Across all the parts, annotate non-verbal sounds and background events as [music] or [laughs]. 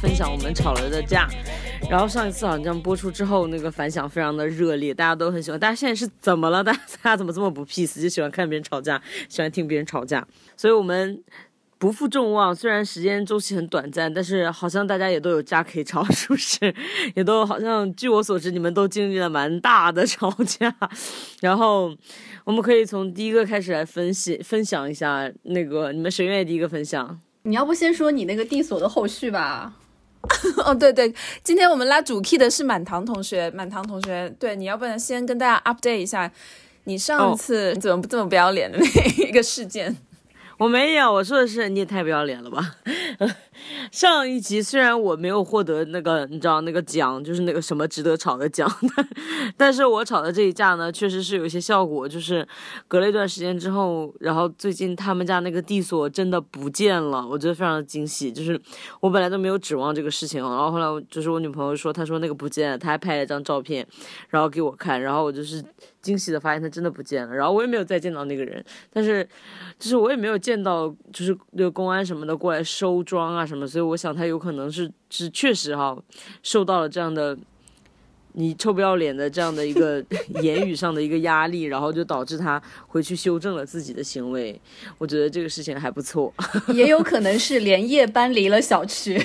分享我们吵了的架。然后上一次好像播出之后，那个反响非常的热烈，大家都很喜欢。大家现在是怎么了？大家大家怎么这么不 peace？就喜欢看别人吵架，喜欢听别人吵架。所以我们不负众望，虽然时间周期很短暂，但是好像大家也都有架可以吵，是不是？[laughs] 也都好像据我所知，你们都经历了蛮大的吵架。然后我们可以从第一个开始来分析分享一下，那个你们谁愿意第一个分享？你要不先说你那个地锁的后续吧？[laughs] 哦，对对，今天我们拉主 key 的是满堂同学，满堂同学，对，你要不然先跟大家 update 一下，你上次怎么这么不要脸的那一个事件？我没有，我说的是你也太不要脸了吧。[laughs] 上一集虽然我没有获得那个你知道那个奖，就是那个什么值得吵的奖，[laughs] 但是我吵的这一架呢，确实是有一些效果。就是隔了一段时间之后，然后最近他们家那个地锁真的不见了，我觉得非常的惊喜。就是我本来都没有指望这个事情，然后后来就是我女朋友说，她说那个不见了，她还拍了一张照片，然后给我看，然后我就是惊喜的发现他真的不见了。然后我也没有再见到那个人，但是就是我也没有见到就是那个公安什么的过来收装啊什么，所以。我想他有可能是是确实哈，受到了这样的你臭不要脸的这样的一个言语上的一个压力，然后就导致他回去修正了自己的行为。我觉得这个事情还不错，[laughs] 也有可能是连夜搬离了小区，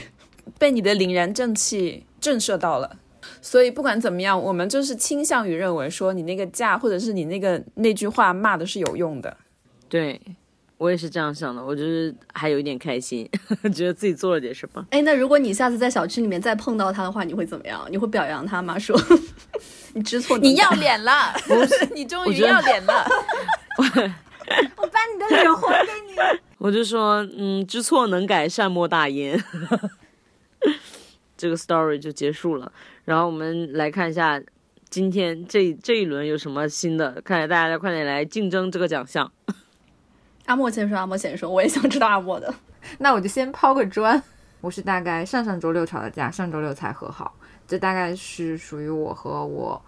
被你的凛然正气震慑到了。所以不管怎么样，我们就是倾向于认为说你那个架或者是你那个那句话骂的是有用的，对。我也是这样想的，我就是还有一点开心，[laughs] 觉得自己做了点什么。哎，那如果你下次在小区里面再碰到他的话，你会怎么样？你会表扬他吗？[laughs] 说你知错，[laughs] 你要脸了，你终于要脸了，我把你的脸还给你。我就说，嗯，知错能改，善莫大焉。这个 story 就结束了。然后我们来看一下今天这这一轮有什么新的，看来大家快点来竞争这个奖项。阿莫先生，阿莫先生，我也想知道阿莫的。[laughs] 那我就先抛个砖。我是大概上上周六吵的架，上周六才和好。这大概是属于我和我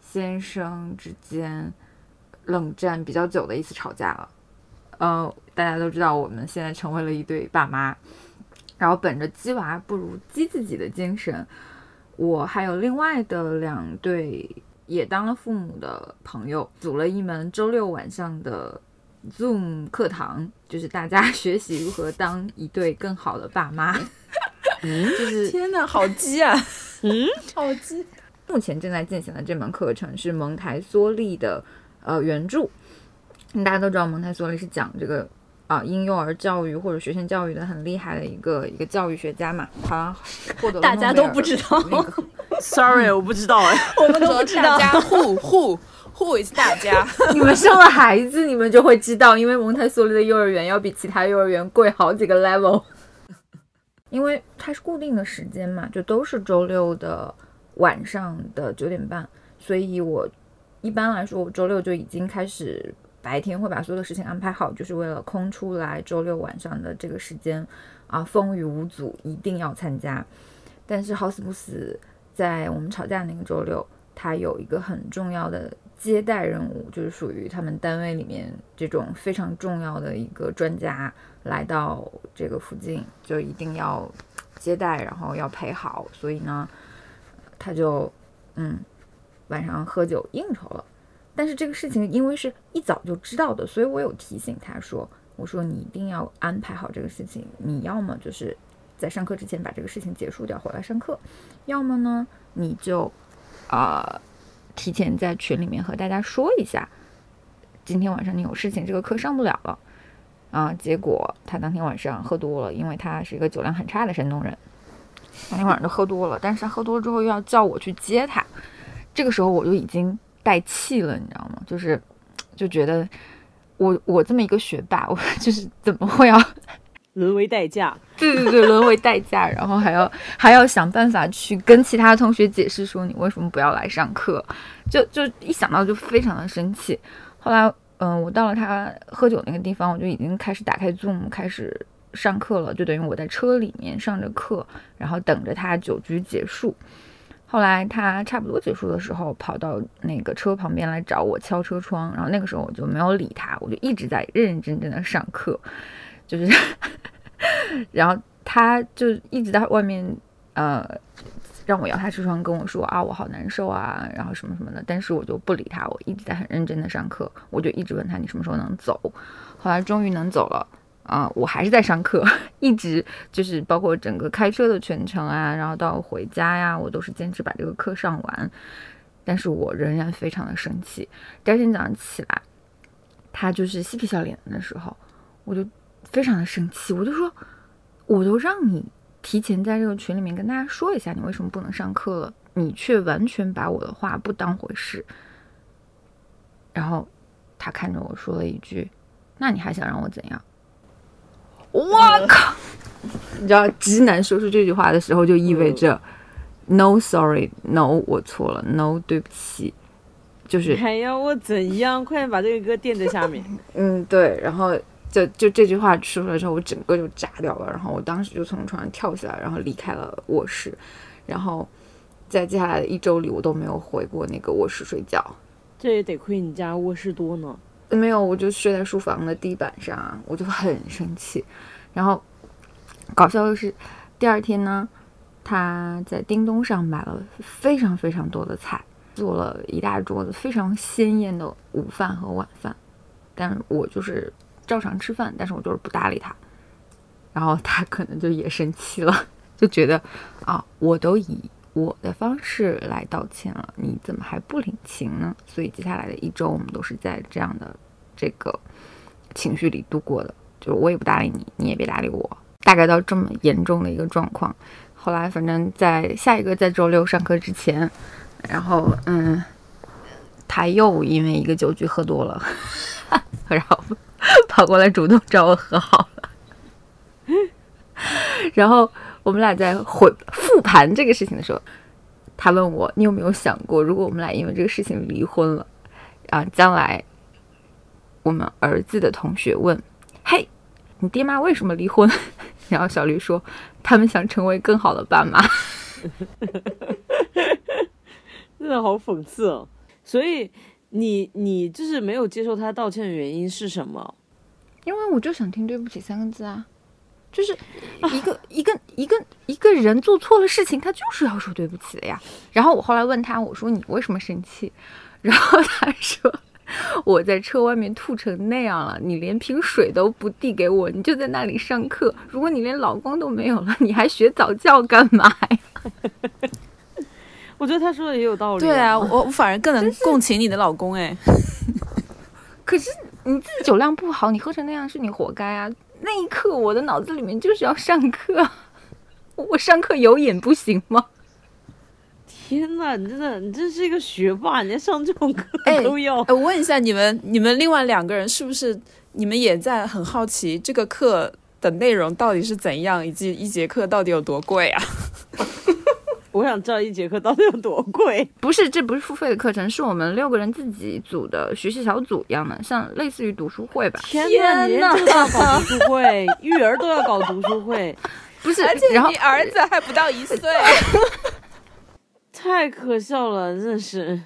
先生之间冷战比较久的一次吵架了。呃，大家都知道，我们现在成为了一对爸妈。然后本着鸡娃不如鸡自己的精神，我还有另外的两对也当了父母的朋友，组了一门周六晚上的。Zoom 课堂就是大家 [laughs] 学习如何当一对更好的爸妈。[laughs] 嗯，就是天哪，好鸡啊！[laughs] 嗯，好鸡。目前正在进行的这门课程是蒙台梭利的呃原著。大家都知道蒙台梭利是讲这个啊婴幼儿教育或者学前教育的很厉害的一个一个教育学家嘛。好像获得大家都不知道。Sorry，我不知道哎。我们都不知道。互互。Who is 大家？[laughs] 你们生了孩子，你们就会知道，因为蒙台梭利的幼儿园要比其他幼儿园贵好几个 level。因为它是固定的时间嘛，就都是周六的晚上的九点半，所以我一般来说，我周六就已经开始白天会把所有的事情安排好，就是为了空出来周六晚上的这个时间啊，风雨无阻，一定要参加。但是好死不死，在我们吵架那个周六，他有一个很重要的。接待任务就是属于他们单位里面这种非常重要的一个专家来到这个附近，就一定要接待，然后要陪好，所以呢，他就嗯晚上喝酒应酬了。但是这个事情因为是一早就知道的，所以我有提醒他说：“我说你一定要安排好这个事情，你要么就是在上课之前把这个事情结束掉回来上课，要么呢你就啊。”提前在群里面和大家说一下，今天晚上你有事情，这个课上不了了啊。结果他当天晚上喝多了，因为他是一个酒量很差的山东人，当天晚上就喝多了。但是他喝多了之后又要叫我去接他，这个时候我就已经带气了，你知道吗？就是就觉得我我这么一个学霸，我 [laughs] 就是怎么会要？沦为代驾，对对对，沦为代驾，[laughs] 然后还要还要想办法去跟其他同学解释说你为什么不要来上课，就就一想到就非常的生气。后来，嗯，我到了他喝酒那个地方，我就已经开始打开 Zoom 开始上课了，就等于我在车里面上着课，然后等着他酒局结束。后来他差不多结束的时候，跑到那个车旁边来找我敲车窗，然后那个时候我就没有理他，我就一直在认认真真的上课。就是，然后他就一直在外面呃让我摇他车窗，跟我说啊我好难受啊，然后什么什么的，但是我就不理他，我一直在很认真的上课，我就一直问他你什么时候能走，后来终于能走了。啊、我还是在上课，一直就是包括整个开车的全程啊，然后到回家呀，我都是坚持把这个课上完。但是我仍然非常的生气。第二天早上起来，他就是嬉皮笑脸的时候，我就非常的生气，我就说，我都让你提前在这个群里面跟大家说一下，你为什么不能上课了，你却完全把我的话不当回事。然后他看着我说了一句：“那你还想让我怎样？”我靠！你知道，直男说出这句话的时候，就意味着 “no sorry”，“no 我错了，“no 对不起”，就是还要我怎样？快点把这个歌垫在下面。[laughs] 嗯，对，然后就就这句话说出来之后，我整个就炸掉了，然后我当时就从床上跳下来，然后离开了卧室，然后在接下来的一周里，我都没有回过那个卧室睡觉。这也得亏你家卧室多呢。没有，我就睡在书房的地板上，我就很生气。然后搞笑的是，第二天呢，他在叮咚上买了非常非常多的菜，做了一大桌子非常鲜艳的午饭和晚饭。但是我就是照常吃饭，但是我就是不搭理他。然后他可能就也生气了，就觉得啊，我都以我的方式来道歉了，你怎么还不领情呢？所以接下来的一周，我们都是在这样的这个情绪里度过的，就是我也不搭理你，你也别搭理我，大概到这么严重的一个状况。后来反正在下一个在周六上课之前，然后嗯，他又因为一个酒局喝多了，[laughs] 然后跑过来主动找我和好了，[laughs] 然后。我们俩在回复盘这个事情的时候，他问我：“你有没有想过，如果我们俩因为这个事情离婚了，啊，将来我们儿子的同学问，嘿，你爹妈为什么离婚？” [laughs] 然后小绿说：“他们想成为更好的爸妈。[laughs] 真的好讽刺哦。所以你你就是没有接受他道歉的原因是什么？”因为我就想听“对不起”三个字啊。就是一个、一个一个一个人做错了事情，他就是要说对不起的呀。然后我后来问他，我说你为什么生气？然后他说我在车外面吐成那样了，你连瓶水都不递给我，你就在那里上课。如果你连老公都没有了，你还学早教干嘛呀？[laughs] 我觉得他说的也有道理。对啊，我我反而更能共情你的老公哎。可是你自己酒量不好，你喝成那样是你活该啊。那一刻，我的脑子里面就是要上课，[laughs] 我上课有瘾不行吗？天呐，你真的，你真是一个学霸，你连上这种课都要。哎，我问一下你们，你们另外两个人是不是你们也在很好奇这个课的内容到底是怎样，以及一节课到底有多贵啊？[laughs] [laughs] 我想知道一节课到底有多贵。不是，这不是付费的课程，是我们六个人自己组的学习小组一样的，像类似于读书会吧。天哪，你这个都要搞读书会，育儿都要搞读书会，[laughs] 不是？而且然后你儿子还不到一岁，[laughs] 太可笑了，真的是。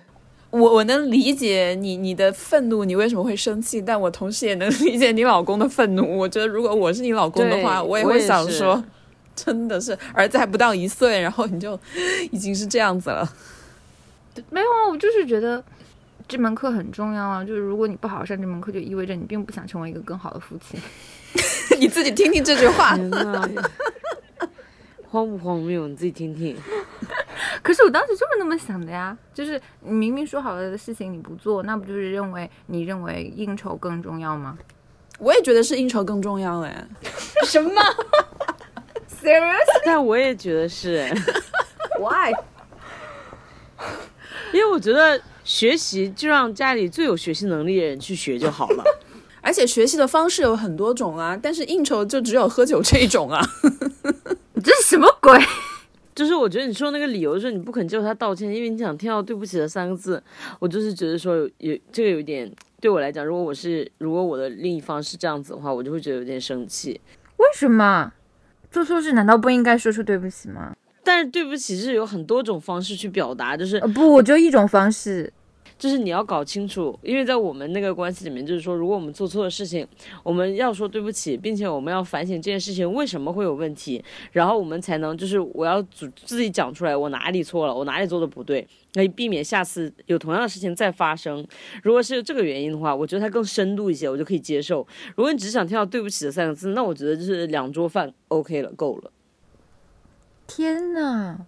我我能理解你你的愤怒，你为什么会生气？但我同时也能理解你老公的愤怒。我觉得如果我是你老公的话，我也会想说，真的是儿子还不到一岁，然后你就已经是这样子了。没有啊，我就是觉得这门课很重要啊。就是如果你不好好上这门课，就意味着你并不想成为一个更好的父亲。[laughs] 你自己听听这句话，[laughs] 荒不荒谬？你自己听听。可是我当时就是那么想的呀，就是你明明说好了的事情你不做，那不就是认为你认为应酬更重要吗我也觉得是应酬更重要哎。[laughs] 什么？Serious? [laughs] 但我也觉得是，Why? 因为我觉得学习就让家里最有学习能力的人去学就好了。[laughs] 而且学习的方式有很多种啊，但是应酬就只有喝酒这一种啊。你 [laughs] 这是什么鬼？就是我觉得你说那个理由是你不肯接受他道歉，因为你想听到“对不起”的三个字。我就是觉得说有有这个有点对我来讲，如果我是如果我的另一方是这样子的话，我就会觉得有点生气。为什么做错事难道不应该说出对不起吗？但是对不起是有很多种方式去表达，就是呃，不，我就一种方式。就是你要搞清楚，因为在我们那个关系里面，就是说，如果我们做错了事情，我们要说对不起，并且我们要反省这件事情为什么会有问题，然后我们才能就是我要主自己讲出来，我哪里错了，我哪里做的不对，可以避免下次有同样的事情再发生。如果是这个原因的话，我觉得它更深度一些，我就可以接受。如果你只想听到对不起的三个字，那我觉得就是两桌饭 OK 了，够了。天呐，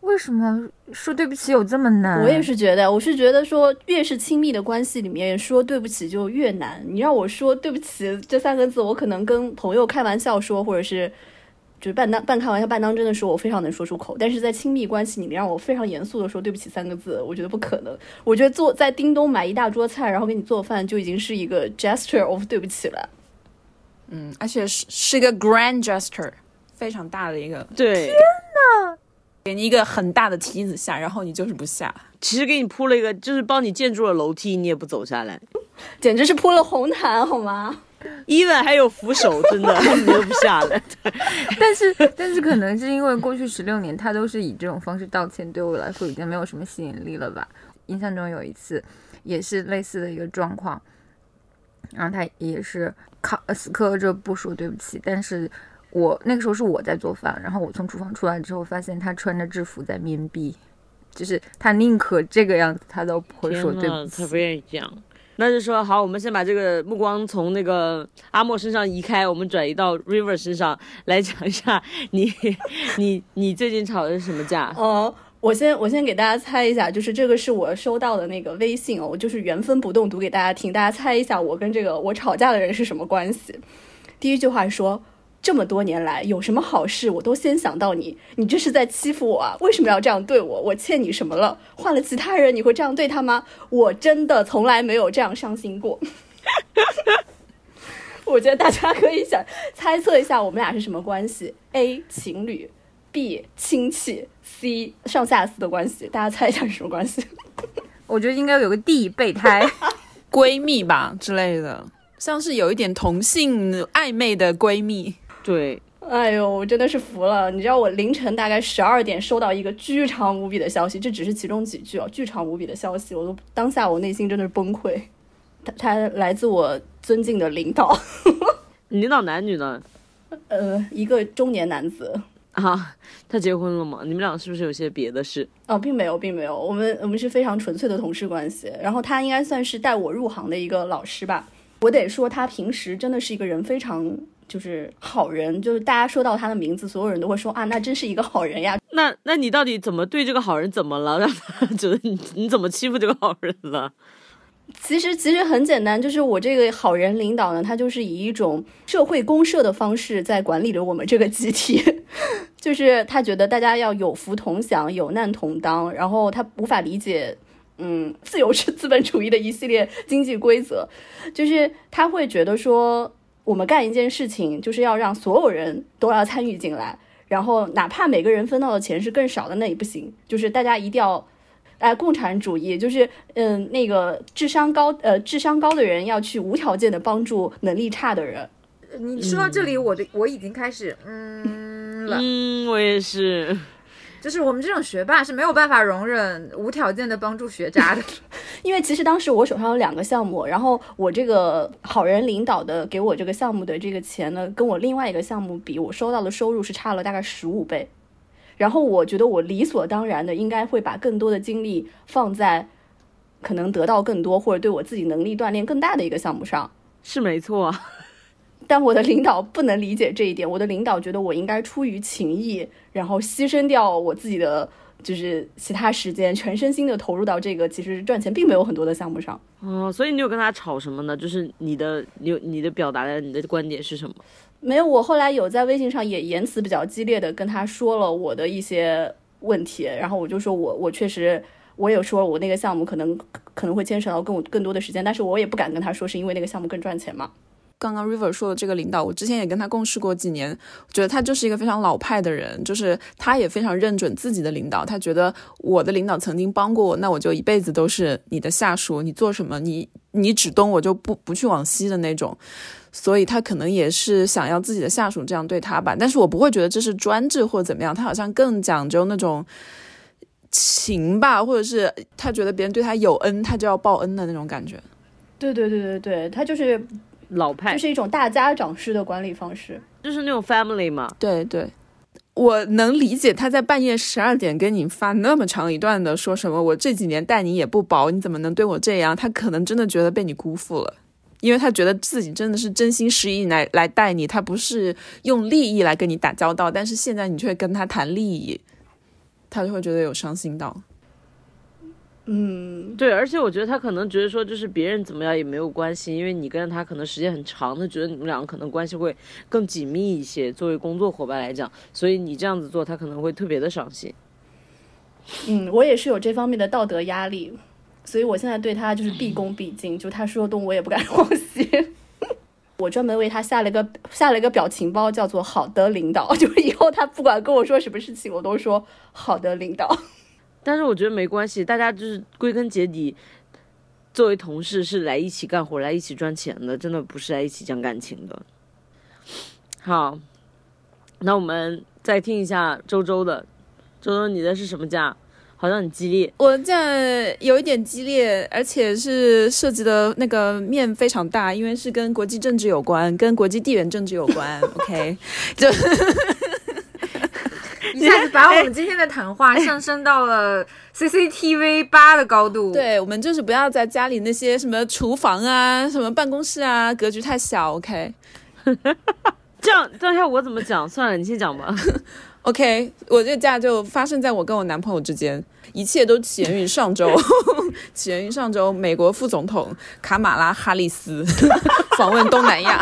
为什么说对不起有这么难？我也是觉得，我是觉得说，越是亲密的关系里面，说对不起就越难。你让我说对不起这三个字，我可能跟朋友开玩笑说，或者是就是半当半开玩笑半当真的时候，我非常能说出口。但是在亲密关系里面，让我非常严肃的说对不起三个字，我觉得不可能。我觉得做在叮咚买一大桌菜，然后给你做饭，就已经是一个 gesture of 对不起了。嗯，而且是是一个 grand gesture，非常大的一个，对，给你一个很大的梯子下，然后你就是不下。其实给你铺了一个，就是帮你建筑了楼梯，你也不走下来。简直是铺了红毯，好吗？Even 还有扶手，真的 [laughs] 你都不下来。但是，但是可能是因为过去十六年他都是以这种方式道歉，对我来说已经没有什么吸引力了吧。印象中有一次也是类似的一个状况，然后他也是靠呃死磕着不说对不起，但是我那个时候是我在做饭，然后我从厨房出来之后，发现他穿着制服在面壁，就是他宁可这个样子，他都不会说对不起。他不愿意这样。那就说好，我们先把这个目光从那个阿莫身上移开，我们转移到 River 身上来讲一下你 [laughs] 你你最近吵的是什么架？哦，我先我先给大家猜一下，就是这个是我收到的那个微信哦，我就是原封不动读给大家听，大家猜一下我跟这个我吵架的人是什么关系？第一句话说。这么多年来，有什么好事我都先想到你，你这是在欺负我啊？为什么要这样对我？我欠你什么了？换了其他人，你会这样对他吗？我真的从来没有这样伤心过。我觉得大家可以想猜测一下我们俩是什么关系：A 情侣，B 亲戚，C 上下司的关系。大家猜一下是什么关系？我觉得应该有个 D 备胎，[laughs] 闺蜜吧之类的，像是有一点同性暧昧的闺蜜。对，哎呦，我真的是服了！你知道我凌晨大概十二点收到一个巨长无比的消息，这只是其中几句哦，巨长无比的消息，我都当下我内心真的是崩溃。他他来自我尊敬的领导，你领导男女呢？[laughs] 呃，一个中年男子。啊，他结婚了吗？你们俩是不是有些别的事？哦，并没有，并没有，我们我们是非常纯粹的同事关系。然后他应该算是带我入行的一个老师吧。我得说，他平时真的是一个人非常就是好人，就是大家说到他的名字，所有人都会说啊，那真是一个好人呀。那那你到底怎么对这个好人怎么了，让他觉得你 [laughs] 你怎么欺负这个好人了？其实其实很简单，就是我这个好人领导呢，他就是以一种社会公社的方式在管理着我们这个集体，[laughs] 就是他觉得大家要有福同享，有难同当，然后他无法理解。嗯，自由是资本主义的一系列经济规则，就是他会觉得说，我们干一件事情就是要让所有人都要参与进来，然后哪怕每个人分到的钱是更少的，那也不行，就是大家一定要。哎，共产主义就是，嗯，那个智商高，呃，智商高的人要去无条件的帮助能力差的人。你说到这里，我的我已经开始嗯了，嗯，我也是。就是我们这种学霸是没有办法容忍无条件的帮助学渣的，[laughs] 因为其实当时我手上有两个项目，然后我这个好人领导的给我这个项目的这个钱呢，跟我另外一个项目比，我收到的收入是差了大概十五倍。然后我觉得我理所当然的应该会把更多的精力放在可能得到更多或者对我自己能力锻炼更大的一个项目上，是没错。但我的领导不能理解这一点，我的领导觉得我应该出于情谊，然后牺牲掉我自己的就是其他时间，全身心的投入到这个其实赚钱并没有很多的项目上。哦，所以你有跟他吵什么呢？就是你的你有你的表达的你的观点是什么？没有，我后来有在微信上也言辞比较激烈的跟他说了我的一些问题，然后我就说我我确实我有说我那个项目可能可能会牵扯到更更多的时间，但是我也不敢跟他说是因为那个项目更赚钱嘛。刚刚 River 说的这个领导，我之前也跟他共事过几年，觉得他就是一个非常老派的人，就是他也非常认准自己的领导，他觉得我的领导曾经帮过我，那我就一辈子都是你的下属，你做什么，你你指东我就不不去往西的那种，所以他可能也是想要自己的下属这样对他吧，但是我不会觉得这是专制或怎么样，他好像更讲究那种。情吧，或者是他觉得别人对他有恩，他就要报恩的那种感觉。对对对对对，他就是老派就是一种大家长式的管理方式。就是那种 family 嘛。对对，我能理解他在半夜十二点跟你发那么长一段的说什么，我这几年待你也不薄，你怎么能对我这样？他可能真的觉得被你辜负了。因为他觉得自己真的是真心实意来来待你，他不是用利益来跟你打交道，但是现在你却跟他谈利益，他就会觉得有伤心到。嗯，对，而且我觉得他可能觉得说，就是别人怎么样也没有关系，因为你跟着他可能时间很长，他觉得你们两个可能关系会更紧密一些。作为工作伙伴来讲，所以你这样子做，他可能会特别的伤心。嗯，我也是有这方面的道德压力，所以我现在对他就是毕恭毕敬，就他说东我也不敢往西。[laughs] 我专门为他下了一个下了一个表情包，叫做“好的领导”，就是以后他不管跟我说什么事情，我都说“好的领导”。但是我觉得没关系，大家就是归根结底，作为同事是来一起干活、来一起赚钱的，真的不是来一起讲感情的。好，那我们再听一下周周的，周周你的是什么价？好像很激烈。我这有一点激烈，而且是涉及的那个面非常大，因为是跟国际政治有关，跟国际地缘政治有关。OK，[laughs] 就 [laughs] 一下子把我们今天的谈话上升到了 CCTV 八的高度。[laughs] 对我们就是不要在家里那些什么厨房啊、什么办公室啊，格局太小。OK。[laughs] 这样，这样要我怎么讲？算了，你先讲吧。OK，我这个假就发生在我跟我男朋友之间，一切都起源于上周，起源于上周美国副总统卡马拉哈里斯访问东南亚。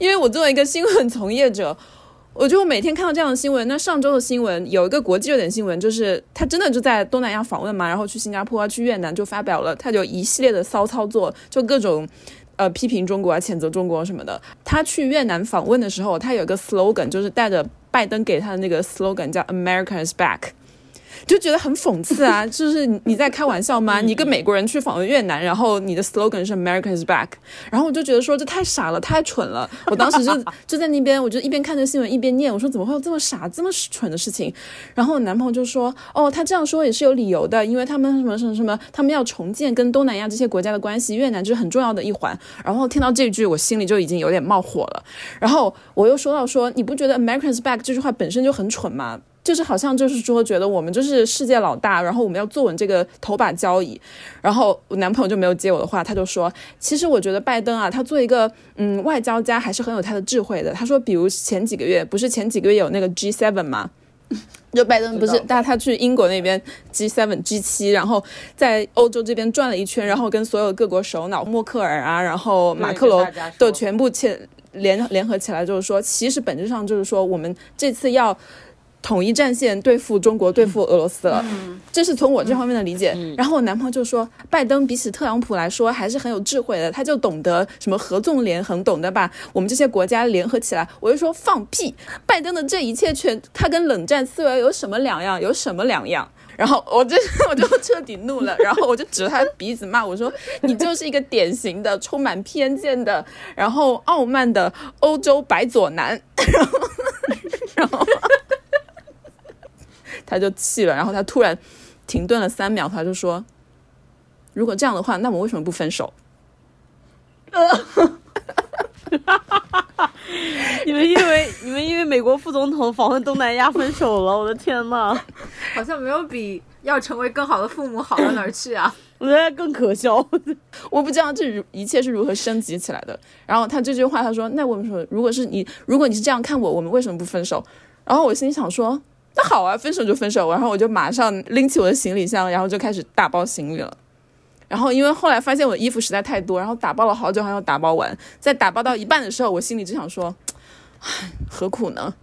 因为我作为一个新闻从业者，[laughs] 我就每天看到这样的新闻。那上周的新闻有一个国际热点新闻，就是他真的就在东南亚访问嘛，然后去新加坡啊、去越南就发表了，他就一系列的骚操作，就各种。呃，批评中国啊，谴责中国什么的。他去越南访问的时候，他有个 slogan，就是带着拜登给他的那个 slogan，叫 “America is back”，就觉得很讽刺啊！[laughs] 就是你你在开玩笑吗？你一个美国人去访问越南，然后你的 slogan 是 “America is back”，然后我就觉得说这太傻了，太蠢了。[laughs] 我当时就就在那边，我就一边看着新闻一边念，我说怎么会有这么傻、这么蠢的事情？然后我男朋友就说：“哦，他这样说也是有理由的，因为他们什么什么什么，他们要重建跟东南亚这些国家的关系，越南就是很重要的一环。”然后听到这句，我心里就已经有点冒火了。然后我又说到说，你不觉得 “Americans back” 这句话本身就很蠢吗？就是好像就是说，觉得我们就是世界老大，然后我们要坐稳这个头把交椅。然后我男朋友就没有接我的话，他就说，其实我觉得拜登啊，他做一个嗯外交家还是很有他的智慧的。他说，比如前几个月不是前几个月有那个 G7 吗？[laughs] 就拜登不是，带他去英国那边 G7、G7，然后在欧洲这边转了一圈，然后跟所有各国首脑默克尔啊，然后马克龙都全部签联联合起来，就是说，其实本质上就是说，我们这次要。统一战线对付中国，对付俄罗斯了，这是从我这方面的理解。然后我男朋友就说，拜登比起特朗普来说还是很有智慧的，他就懂得什么合纵连横，懂得把我们这些国家联合起来。我就说放屁，拜登的这一切全他跟冷战思维有什么两样？有什么两样？然后我这我就彻底怒了，[laughs] 然后我就指着他的鼻子骂我说：“你就是一个典型的充满偏见的，然后傲慢的欧洲白左男。[laughs] ”然后，[laughs] 然后。他就气了，然后他突然停顿了三秒，他就说：“如果这样的话，那我为什么不分手？” [laughs] 你们因为你们因为美国副总统访问东南亚分手了，我的天呐，[laughs] 好像没有比要成为更好的父母好到哪儿去啊！[laughs] 我觉得更可笑。我不知道这一切是如何升级起来的。然后他这句话，他说：“那为什么？如果是你，如果你是这样看我，我们为什么不分手？”然后我心里想说。那好啊，分手就分手。然后我就马上拎起我的行李箱，然后就开始打包行李了。然后因为后来发现我的衣服实在太多，然后打包了好久还要打包完。在打包到一半的时候，我心里只想说：“唉，何苦呢？”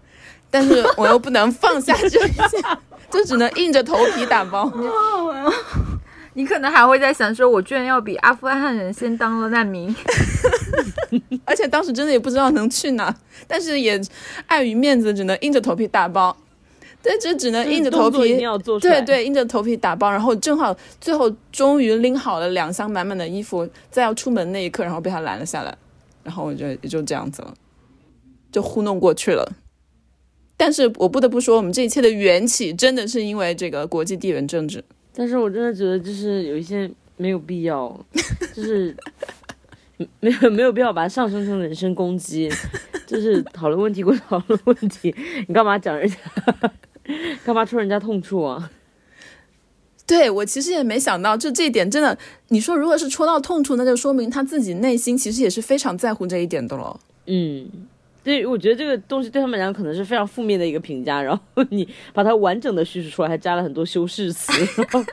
但是我又不能放下这一切，[laughs] 就只能硬着头皮打包。你可能还会在想说，我居然要比阿富汗人先当了难民，[laughs] 而且当时真的也不知道能去哪，但是也碍于面子，只能硬着头皮打包。对，就只能硬着头皮，对对，硬着头皮打包。然后正好最后终于拎好了两箱满满的衣服，在要出门那一刻，然后被他拦了下来。然后我就也就这样子了，就糊弄过去了。但是我不得不说，我们这一切的缘起真的是因为这个国际地缘政治。但是我真的觉得就是有一些没有必要，就是 [laughs] 没有没有必要把它上升成人身攻击，就是讨论问题归讨论问题，你干嘛讲人家，[laughs] 干嘛戳人家痛处啊？对我其实也没想到，就这一点真的，你说如果是戳到痛处，那就说明他自己内心其实也是非常在乎这一点的了。嗯，对，我觉得这个东西对他们来讲可能是非常负面的一个评价，然后你把它完整的叙述出来，还加了很多修饰词，[laughs] 然后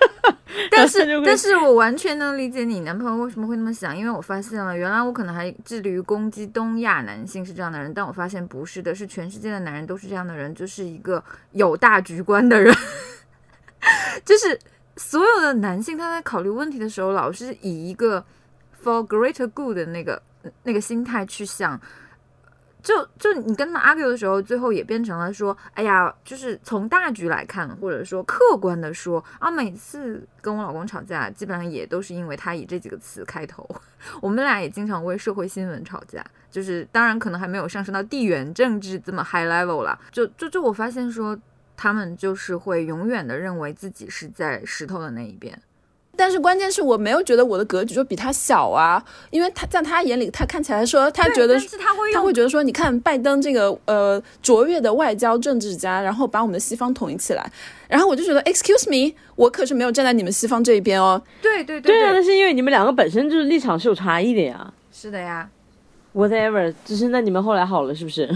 [laughs] 但是但是我完全能理解你男朋友为什么会那么想，因为我发现了，原来我可能还致力于攻击东亚男性是这样的人，但我发现不是的，是全世界的男人都是这样的人，就是一个有大局观的人，[laughs] 就是所有的男性他在考虑问题的时候，老是以一个 for greater good 的那个那个心态去想。就就你跟他们 argue 的时候，最后也变成了说，哎呀，就是从大局来看，或者说客观的说啊，每次跟我老公吵架，基本上也都是因为他以这几个词开头。[laughs] 我们俩也经常为社会新闻吵架，就是当然可能还没有上升到地缘政治这么 high level 啦。就就就我发现说，他们就是会永远的认为自己是在石头的那一边。但是关键是我没有觉得我的格局就比他小啊，因为他在他眼里，他看起来说他觉得他会他会觉得说，你看拜登这个呃卓越的外交政治家，然后把我们的西方统一起来，然后我就觉得，excuse me，我可是没有站在你们西方这一边哦。对对对啊，对，那是因为你们两个本身就是立场是有差异的呀。是的呀。Whatever，只是那你们后来好了是不是？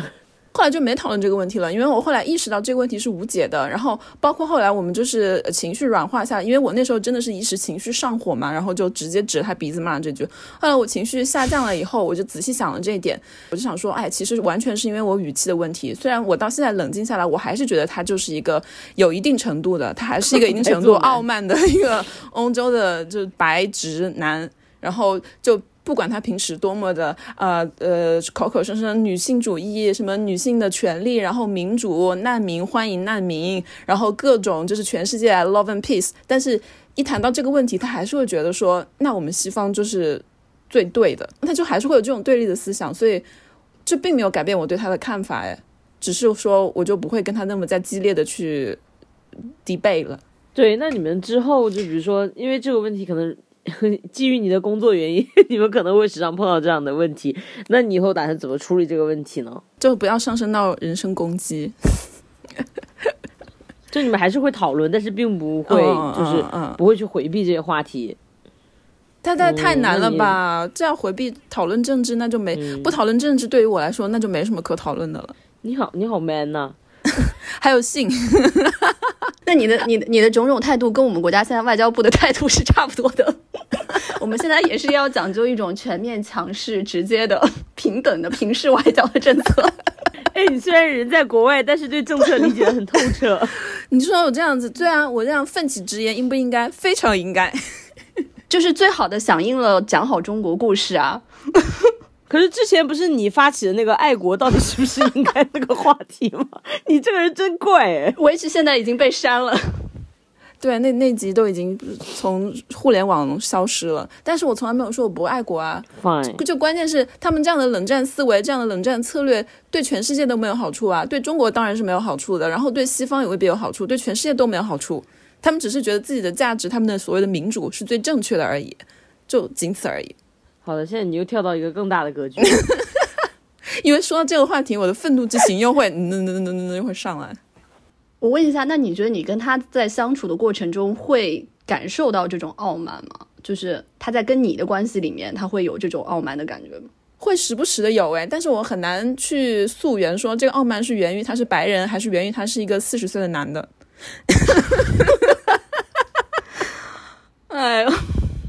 后来就没讨论这个问题了，因为我后来意识到这个问题是无解的。然后包括后来我们就是呃情绪软化下来，因为我那时候真的是一时情绪上火嘛，然后就直接指着他鼻子骂这句。后来我情绪下降了以后，我就仔细想了这一点，我就想说，哎，其实完全是因为我语气的问题。虽然我到现在冷静下来，我还是觉得他就是一个有一定程度的，他还是一个一定程度 [laughs] 傲慢的一个欧洲的就是白直男，然后就。不管他平时多么的呃呃口口声声女性主义，什么女性的权利，然后民主、难民欢迎难民，然后各种就是全世界 love and peace，但是一谈到这个问题，他还是会觉得说，那我们西方就是最对的，他就还是会有这种对立的思想，所以这并没有改变我对他的看法，哎，只是说我就不会跟他那么再激烈的去 debate 了。对，那你们之后就比如说，因为这个问题可能 [laughs] 基于你的工作原因，[laughs] 你们可能会时常碰到这样的问题。那你以后打算怎么处理这个问题呢？就不要上升到人身攻击，[laughs] 就你们还是会讨论，但是并不会嗯就是不会去回避这些话题。太太嗯太难了吧？这样回避讨论政治，那就没、嗯不讨论政治，对于我来说那就没什么可讨论的了。你好，你好 man 呐、还有性，那你的、你的、你的种种态度跟我们国家现在外交部的态度是差不多的。[laughs] 我们现在也是要讲究一种全面、强势、直接的、平等的平视外交的政策。[laughs] 哎，你虽然人在国外，但是对政策理解的很透彻。[laughs] 你说我这样子，对啊，我这样奋起直言，应不应该？非常应该。就是最好的响应了讲好中国故事啊！可是之前不是你发起的那个爱国到底是不是应该那个话题吗？你这个人真怪哎！维持现在已经被删了。对，那那集都已经从互联网消失了，但是我从来没有说我不爱国啊。Fine，就关键是他们这样的冷战思维，这样的冷战策略，对全世界都没有好处啊。对中国当然是没有好处的，然后对西方也未必有好处，对全世界都没有好处。他们只是觉得自己的价值，他们的所谓的民主是最正确的而已，就仅此而已。好的，现在你又跳到一个更大的格局。[laughs] 因为说到这个话题，我的愤怒之情又会嗯嗯嗯嗯嗯又会上来。我问一下，那你觉得你跟他在相处的过程中会感受到这种傲慢吗？就是他在跟你的关系里面，他会有这种傲慢的感觉吗？会时不时的有哎，但是我很难去溯源说这个傲慢是源于他是白人，还是源于他是一个四十岁的男的。[laughs] 哎呦，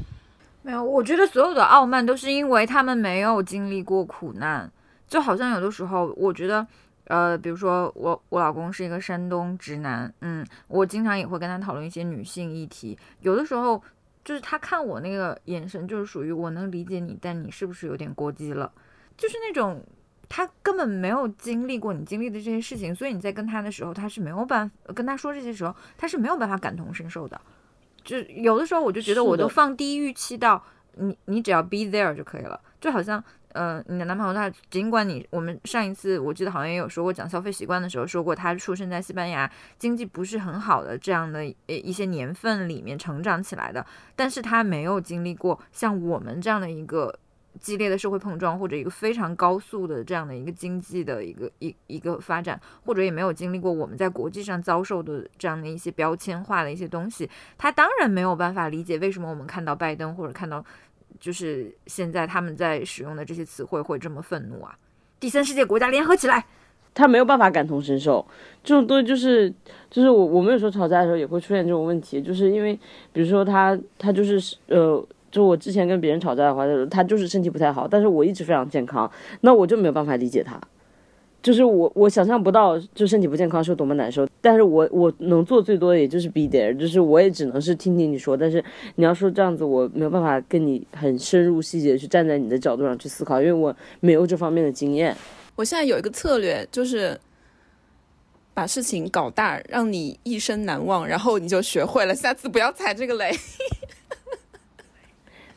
[laughs] 没有，我觉得所有的傲慢都是因为他们没有经历过苦难，就好像有的时候，我觉得，呃，比如说我我老公是一个山东直男，嗯，我经常也会跟他讨论一些女性议题，有的时候就是他看我那个眼神，就是属于我能理解你，但你是不是有点过激了？就是那种他根本没有经历过你经历的这些事情，所以你在跟他的时候，他是没有办法跟他说这些时候，他是没有办法感同身受的。就有的时候我就觉得我都放低预期到你，你只要 be there 就可以了，就好像呃，你的男朋友他尽管你我们上一次我记得好像也有说过讲消费习惯的时候说过，他出生在西班牙经济不是很好的这样的呃一些年份里面成长起来的，但是他没有经历过像我们这样的一个。激烈的社会碰撞，或者一个非常高速的这样的一个经济的一个一一个发展，或者也没有经历过我们在国际上遭受的这样的一些标签化的一些东西，他当然没有办法理解为什么我们看到拜登或者看到就是现在他们在使用的这些词汇会这么愤怒啊！第三世界国家联合起来，他没有办法感同身受，这种东西就是就是我我们有时候吵架的时候也会出现这种问题，就是因为比如说他他就是呃。就我之前跟别人吵架的话，他就是身体不太好，但是我一直非常健康，那我就没有办法理解他。就是我我想象不到，就身体不健康是多么难受。但是我我能做最多的也就是 be there，就是我也只能是听听你说。但是你要说这样子，我没有办法跟你很深入细节去站在你的角度上去思考，因为我没有这方面的经验。我现在有一个策略，就是把事情搞大，让你一生难忘，然后你就学会了，下次不要踩这个雷。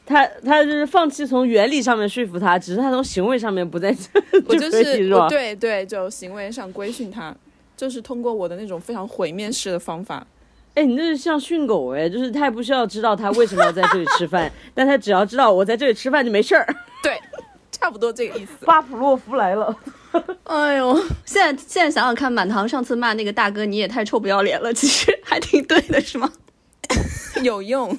他他就是放弃从原理上面说服他，只是他从行为上面不在这，[laughs] 我就是对对，就行为上规训他，就是通过我的那种非常毁灭式的方法。哎，你这是像训狗哎，就是他也不需要知道他为什么要在这里吃饭，[laughs] 但他只要知道我在这里吃饭就没事儿。[laughs] 对，差不多这个意思。巴甫洛夫来了。哎呦，现在现在想想看，满堂上次骂那个大哥，你也太臭不要脸了，其实还挺对的，是吗？有用。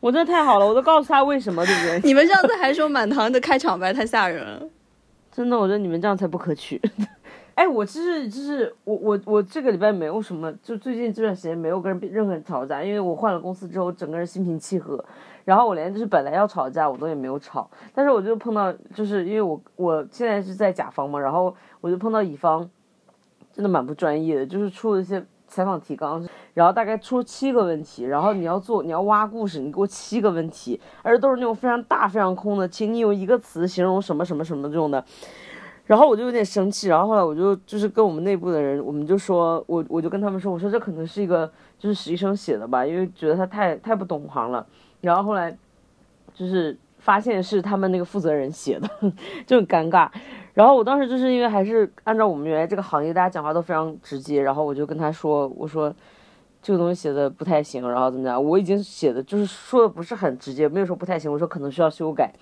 我真的太好了，我都告诉他为什么，对不对？[laughs] 你们上次还说满堂的开场白太吓人了，真的，我觉得你们这样才不可取。[laughs] 哎，我其实就是我我我这个礼拜没有什么，就最近这段时间没有跟任何人吵架，因为我换了公司之后，整个人心平气和，然后我连就是本来要吵架我都也没有吵，但是我就碰到，就是因为我我现在是在甲方嘛，然后我就碰到乙方，真的蛮不专业的，就是出了一些。采访提纲，然后大概出七个问题，然后你要做，你要挖故事，你给我七个问题，而且都是那种非常大、非常空的，请你用一个词形容什么什么什么这种的，然后我就有点生气，然后后来我就就是跟我们内部的人，我们就说，我我就跟他们说，我说这可能是一个就是实习生写的吧，因为觉得他太太不懂行了，然后后来就是发现是他们那个负责人写的，[laughs] 就很尴尬。然后我当时就是因为还是按照我们原来这个行业，大家讲话都非常直接，然后我就跟他说，我说这个东西写的不太行，然后怎么样？我已经写的就是说的不是很直接，没有说不太行，我说可能需要修改。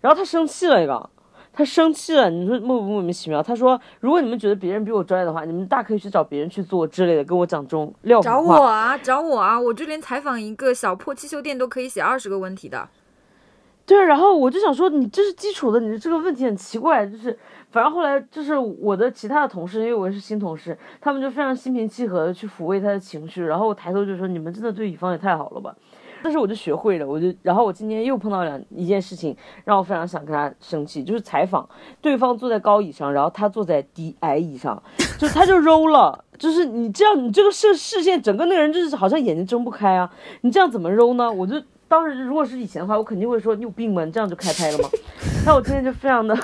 然后他生气了，一个，他生气了，你说莫不莫名其妙？他说如果你们觉得别人比我专业的话，你们大可以去找别人去做之类的，跟我讲这种撂找我啊，找我啊，我就连采访一个小破汽修店都可以写二十个问题的。对，然后我就想说，你这是基础的，你的这个问题很奇怪，就是，反正后来就是我的其他的同事，因为我是新同事，他们就非常心平气和的去抚慰他的情绪，然后我抬头就说，你们真的对乙方也太好了吧，但是我就学会了，我就，然后我今天又碰到两一件事情，让我非常想跟他生气，就是采访对方坐在高椅上，然后他坐在低矮椅上，就他就揉了，就是你这样，你这个视视线整个那个人就是好像眼睛睁不开啊，你这样怎么揉呢？我就。当时如果是以前的话，我肯定会说你有病吧？你这样就开拍了吗？[laughs] 但我今天就非常的，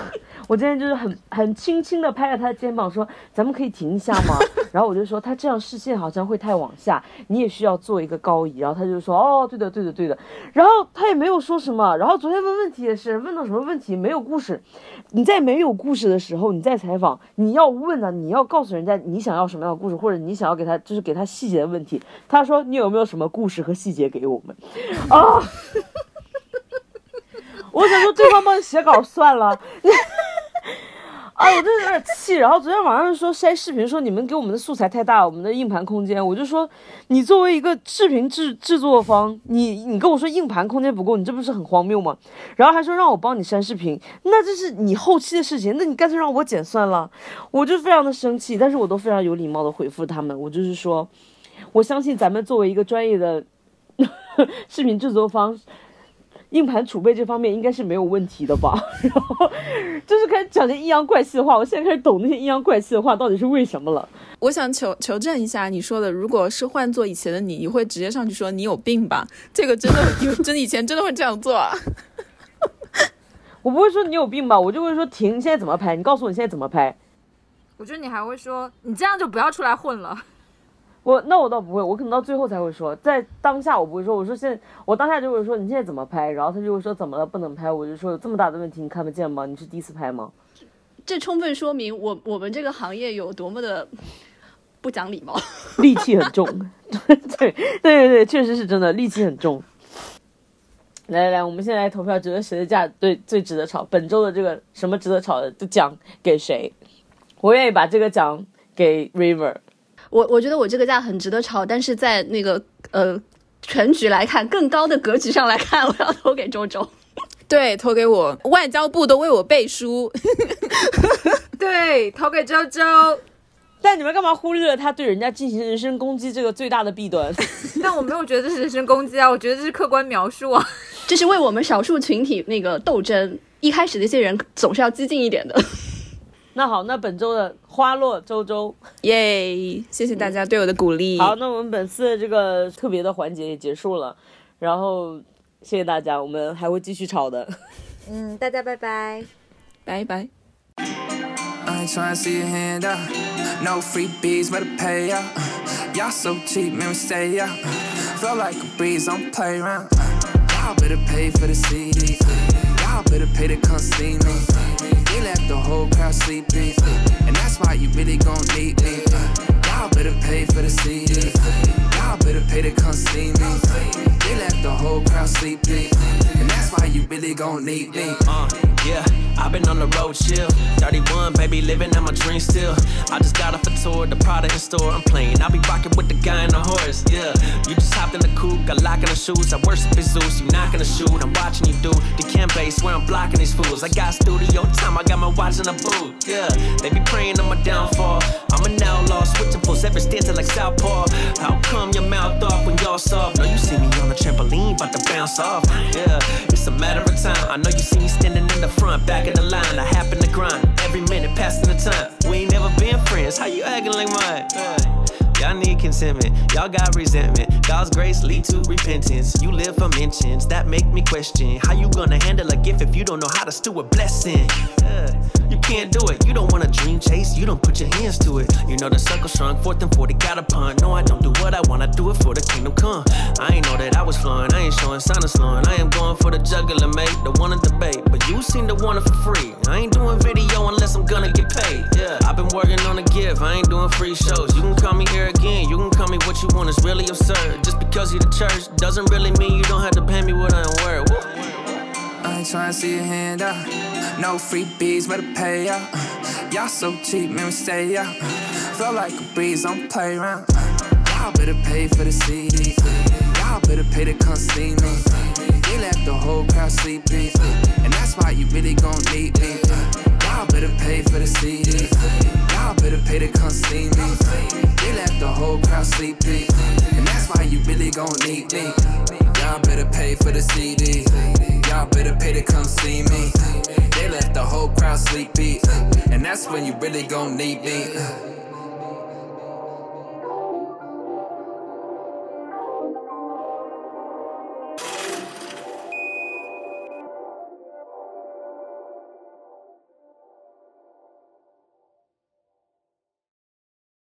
我今天就是很很轻轻的拍了他的肩膀，说咱们可以停一下吗？[laughs] 然后我就说他这样视线好像会太往下，你也需要做一个高移。然后他就说哦，对的，对的，对的。然后他也没有说什么。然后昨天问问题也是问到什么问题没有故事。你在没有故事的时候，你在采访，你要问的，你要告诉人家你想要什么样的故事，或者你想要给他就是给他细节的问题。他说你有没有什么故事和细节给我们？[laughs] 啊！我想说对方帮你写稿算了。啊，我真的有点气。然后昨天晚上说筛视频，说你们给我们的素材太大，我们的硬盘空间。我就说，你作为一个视频制制作方，你你跟我说硬盘空间不够，你这不是很荒谬吗？然后还说让我帮你删视频，那这是你后期的事情，那你干脆让我剪算了。我就非常的生气，但是我都非常有礼貌的回复他们，我就是说，我相信咱们作为一个专业的 [laughs] 视频制作方。硬盘储备这方面应该是没有问题的吧？[laughs] 然后就是开始讲些阴阳怪气的话，我现在开始懂那些阴阳怪气的话到底是为什么了。我想求求证一下，你说的，如果是换做以前的你，你会直接上去说你有病吧？这个真的有，真的以前真的会这样做。啊 [laughs] 我不会说你有病吧，我就会说停，现在怎么拍？你告诉我你现在怎么拍？我觉得你还会说你这样就不要出来混了。我那我倒不会，我可能到最后才会说，在当下我不会说。我说现在我当下就会说你现在怎么拍，然后他就会说怎么了不能拍，我就说有这么大的问题你看不见吗？你是第一次拍吗？这充分说明我我们这个行业有多么的不讲礼貌。[laughs] 戾气很重，[laughs] 对对对对，确实是真的，戾气很重。来来来，我们现在来投票，觉得谁的价最最值得炒？本周的这个什么值得炒的就奖给谁？我愿意把这个奖给 River。我我觉得我这个价很值得炒，但是在那个呃全局来看，更高的格局上来看，[laughs] 我要投给周周。[laughs] 对，投给我，外交部都为我背书。[laughs] 对，投给周周。但你们干嘛忽略了他对人家进行人身攻击这个最大的弊端？但我没有觉得这是人身攻击啊，我觉得这是客观描述啊。这是为我们少数群体那个斗争，一开始那些人总是要激进一点的。那好，那本周的花落周周，耶！谢谢大家对我的鼓励。好，那我们本次的这个特别的环节也结束了，然后谢谢大家，我们还会继续吵的。嗯，大家拜拜，拜拜。I ain't tryna see your hand out. No freebies, better pay up. Y'all so cheap, man, we stay up. Feel like a breeze, don't play around. Y'all better pay for the CD. Y'all better pay to come see me. They left the whole crowd sleeping. Uh, and that's why you really gon' need me. Uh. Y'all better pay for the CD. Uh. Y'all better pay to come see me. They left the whole crowd sleeping. And that's why you really gon' need me. Uh, yeah, I've been on the road chill. 31, baby, living out my dream still. I just got off a tour, the product in store. I'm playing. I'll be rocking with the guy in the horse. Yeah, you just hopped in the coupe, got lock in the shoes. I worship at Zeus, you not gonna shoot. I'm watching you do the cam base where I'm blocking these fools. I got studio time, I got my watch in the booth. Yeah, they be praying on my downfall. I'm an outlaw, switching full ever stances like Southpaw. How come your mouth off when y'all soft? No, you see me on the trampoline, about to bounce off. Yeah, it's a matter of time. I know you see me standing in the front, back of the line. I happen to grind every minute, passing the time. We ain't never been friends. How you acting like mine? Y'all need consentment, y'all got resentment. God's grace lead to repentance. You live for mentions that make me question how you gonna handle a gift if you don't know how to steward blessing. Yeah. You can't do it. You don't want a dream chase. You don't put your hands to it. You know the circle shrunk. Fourth and forty got a pun. No, I don't do what I want. I do it for the kingdom come. I ain't know that I was flowing. I ain't showing sign of slowing. I am going for the juggler, mate. The one to debate. But you seem to want it for free. I ain't doing video unless I'm gonna get paid. Yeah, I've been working on a gift. I ain't doing free shows. You call me here again. You can call me what you want. It's really absurd. Just because you're the church doesn't really mean you don't have to pay me what I am worth. I ain't tryna see your hand out. No freebies, better pay up. Y'all so cheap, man, we stay up. Feel like a breeze, don't play around. Y'all better pay for the CD. Y'all better pay to come see me. They left the whole crowd sleeping. And that's why you really gon' need me. Better pay for the CD. Y'all better pay to come see me. They left the whole crowd sleepy. And that's why you really gon' need me. Y'all better pay for the CD. Y'all better pay to come see me. They left the whole crowd sleepy. And that's when you really gon' need me.